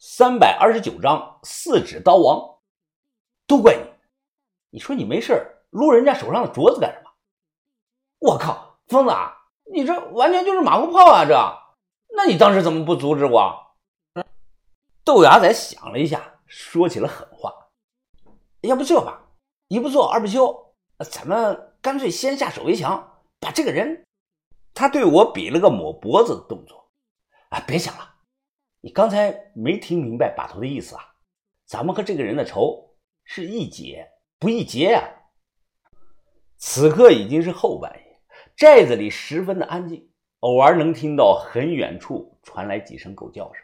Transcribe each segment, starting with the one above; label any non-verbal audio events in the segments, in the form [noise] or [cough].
三百二十九章四指刀王，都怪你！你说你没事撸人家手上的镯子干什么？我靠，疯子，你这完全就是马后炮啊！这，那你当时怎么不阻止我？豆芽仔想了一下，说起了狠话：“要不这吧，一不做二不休，咱们干脆先下手为强，把这个人……”他对我比了个抹脖子的动作。啊，别想了。你刚才没听明白把头的意思啊？咱们和这个人的仇是一解不一结呀。此刻已经是后半夜，寨子里十分的安静，偶尔能听到很远处传来几声狗叫声。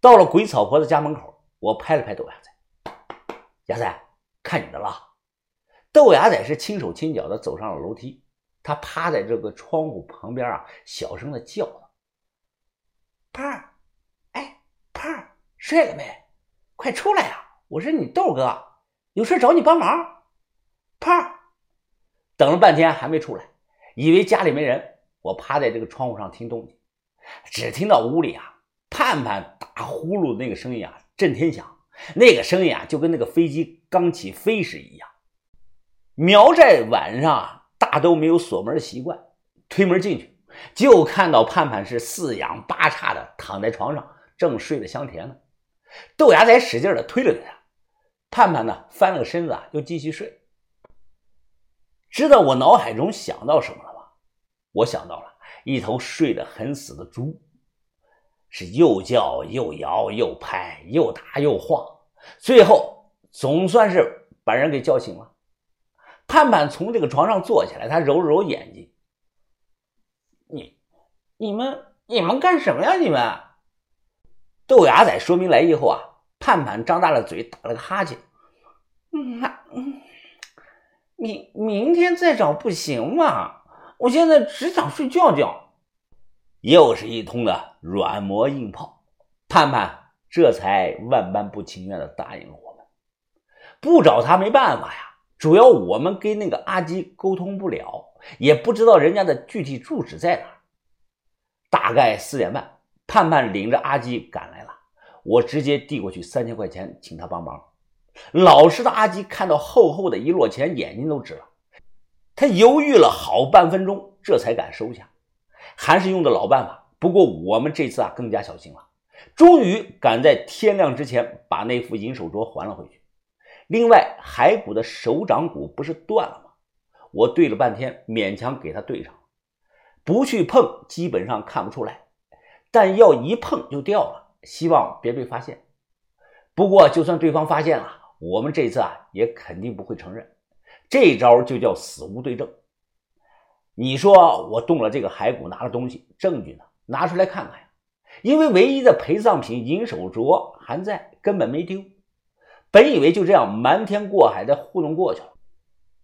到了鬼草婆的家门口，我拍了拍豆芽仔：“芽仔，看你的了。”豆芽仔是轻手轻脚的走上了楼梯，他趴在这个窗户旁边啊，小声的叫道。胖儿，哎，胖儿，睡了没？快出来呀！我是你豆哥，有事找你帮忙。胖儿，等了半天还没出来，以为家里没人。我趴在这个窗户上听动静，只听到屋里啊，盼盼打呼噜那个声音啊，震天响。那个声音啊，就跟那个飞机刚起飞时一样。苗寨晚上大都没有锁门的习惯，推门进去。就看到盼盼是四仰八叉的躺在床上，正睡得香甜呢。豆芽仔使劲的推了推他，盼盼呢翻了个身子啊，就继续睡。知道我脑海中想到什么了吗？我想到了一头睡得很死的猪，是又叫又摇又拍又打又晃，最后总算是把人给叫醒了。盼盼从这个床上坐起来，他揉了揉眼睛。你你们你们干什么呀？你们豆芽仔说明来意后啊，盼盼张大了嘴，打了个哈欠。嗯，嗯，明明天再找不行吗？我现在只想睡觉觉。又是一通的软磨硬泡，盼盼这才万般不情愿的答应了我们。不找他没办法呀，主要我们跟那个阿基沟通不了，也不知道人家的具体住址在哪。大概四点半，盼盼领着阿基赶来了。我直接递过去三千块钱，请他帮忙。老实的阿基看到厚厚的一摞钱，眼睛都直了。他犹豫了好半分钟，这才敢收下。还是用的老办法，不过我们这次啊更加小心了。终于赶在天亮之前把那副银手镯还了回去。另外，骸骨的手掌骨不是断了吗？我对了半天，勉强给他对上。不去碰，基本上看不出来；但要一碰就掉了，希望别被发现。不过，就算对方发现了，我们这次啊也肯定不会承认。这招就叫死无对证。你说我动了这个骸骨，拿了东西，证据呢？拿出来看看呀！因为唯一的陪葬品银手镯还在，根本没丢。本以为就这样瞒天过海的糊弄过去了。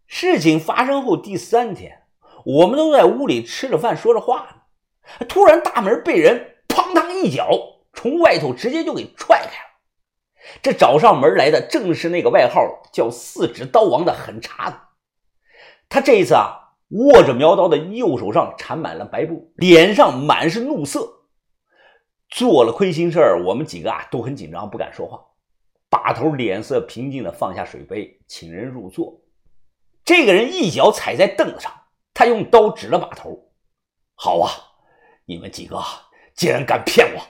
事情发生后第三天。我们都在屋里吃着饭，说着话呢，突然大门被人砰当一脚从外头直接就给踹开了。这找上门来的正是那个外号叫“四指刀王”的狠茬子。他这一次啊，握着苗刀的右手上缠满了白布，脸上满是怒色。做了亏心事儿，我们几个啊都很紧张，不敢说话。把头脸色平静的放下水杯，请人入座。这个人一脚踩在凳子上。他用刀指了把头，好啊，你们几个竟然敢骗我！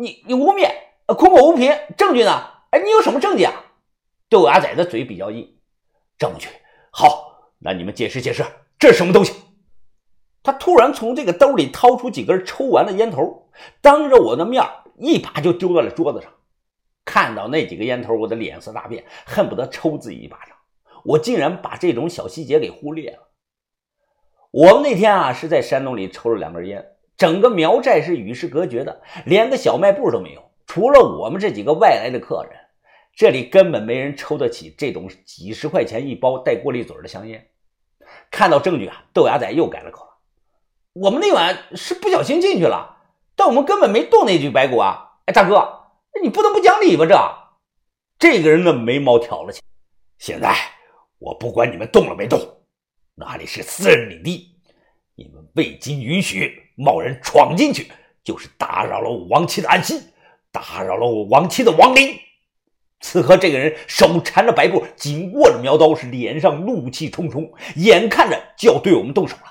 你你污蔑，空口无凭，证据呢？哎，你有什么证据啊？豆芽仔的嘴比较硬，证据好，那你们解释解释，这是什么东西？他突然从这个兜里掏出几根抽完的烟头，当着我的面一把就丢到了桌子上。看到那几个烟头，我的脸色大变，恨不得抽自己一巴掌。我竟然把这种小细节给忽略了。我们那天啊是在山洞里抽了两根烟，整个苗寨是与世隔绝的，连个小卖部都没有。除了我们这几个外来的客人，这里根本没人抽得起这种几十块钱一包带过滤嘴的香烟。看到证据啊，豆芽仔又改了口了：“我们那晚是不小心进去了，但我们根本没动那具白骨啊！”哎，大哥，你不能不讲理吧？这这个人的眉毛挑了起。现在我不管你们动了没动。那里是私人领地，你们未经允许贸然闯进去，就是打扰了我亡妻的安息。打扰了我亡妻的亡灵。此刻，这个人手缠着白布，紧握着苗刀，是脸上怒气冲冲，眼看着就要对我们动手了。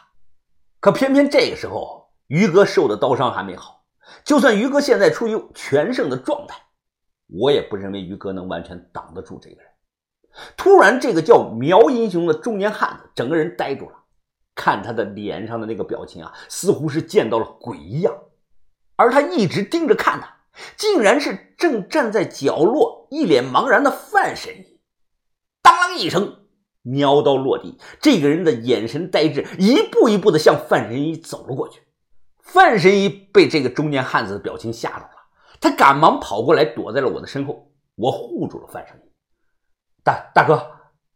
可偏偏这个时候，于哥受的刀伤还没好。就算于哥现在处于全胜的状态，我也不认为于哥能完全挡得住这个人。突然，这个叫苗英雄的中年汉子整个人呆住了，看他的脸上的那个表情啊，似乎是见到了鬼一样。而他一直盯着看的，竟然是正站在角落、一脸茫然的范神医。当啷一声，苗刀落地，这个人的眼神呆滞，一步一步的向范神医走了过去。范神医被这个中年汉子的表情吓到了，他赶忙跑过来，躲在了我的身后。我护住了范神医。大大哥，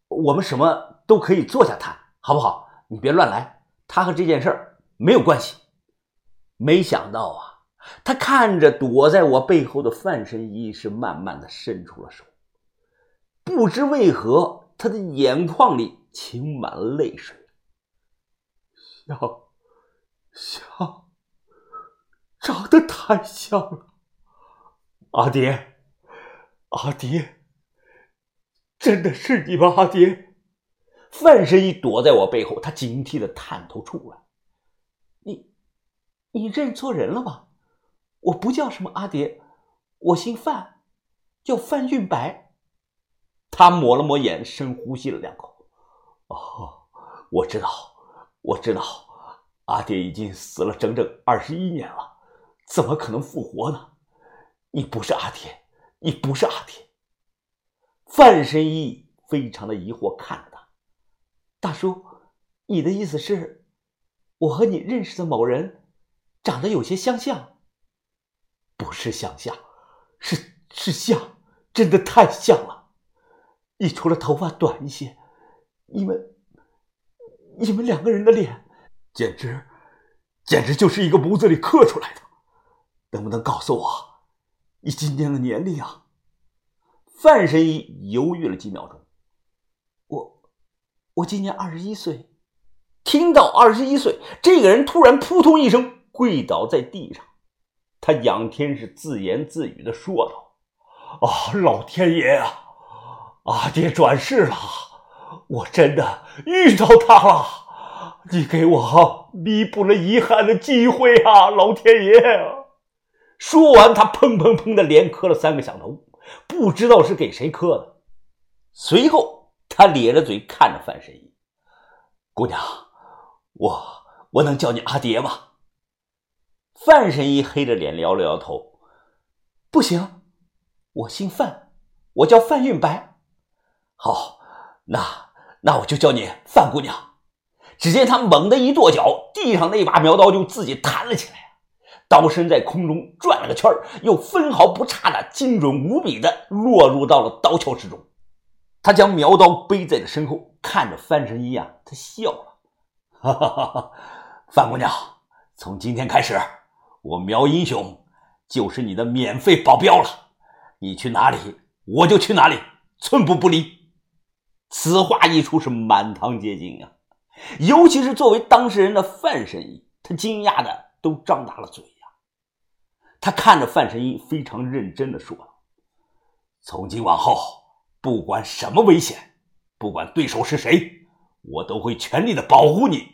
我们什么都可以坐下谈，好不好？你别乱来，他和这件事没有关系。没想到啊。他看着躲在我背后的范神医，是慢慢的伸出了手。不知为何，他的眼眶里噙满了泪水。像，像，长得太像了。阿爹，阿爹，真的是你吗？阿爹，范神医躲在我背后，他警惕的探头出来。你，你认错人了吧？我不叫什么阿蝶，我姓范，叫范运白。他抹了抹眼，深呼吸了两口。哦，我知道，我知道，阿蝶已经死了整整二十一年了，怎么可能复活呢？你不是阿蝶，你不是阿蝶。范神医非常的疑惑看着，大叔，你的意思是，我和你认识的某人长得有些相像？不是相像，是是像，真的太像了。你除了头发短一些，你们你们两个人的脸，简直简直就是一个模子里刻出来的。能不能告诉我你今年的年龄啊？范神医犹豫了几秒钟，我我今年二十一岁。听到二十一岁，这个人突然扑通一声跪倒在地上。他仰天是自言自语的说道：“啊，老天爷啊，阿爹转世了，我真的遇到他了，你给我弥补了遗憾的机会啊，老天爷！”说完，他砰砰砰的连磕了三个响头，不知道是给谁磕的。随后，他咧着嘴看着范神医：“姑娘，我我能叫你阿爹吗？”范神医黑着脸摇了摇头：“不行，我姓范，我叫范运白。好，那那我就叫你范姑娘。”只见他猛地一跺脚，地上那把苗刀就自己弹了起来，刀身在空中转了个圈又分毫不差的精准无比的落入到了刀鞘之中。他将苗刀背在了身后，看着范神医啊，他笑了：“ [laughs] 哈哈哈哈，范姑娘，从今天开始。”我苗英雄就是你的免费保镖了，你去哪里我就去哪里，寸步不离。此话一出，是满堂皆惊啊！尤其是作为当事人的范神医，他惊讶的都张大了嘴呀。他看着范神医，非常认真的说：“从今往后，不管什么危险，不管对手是谁，我都会全力的保护你。”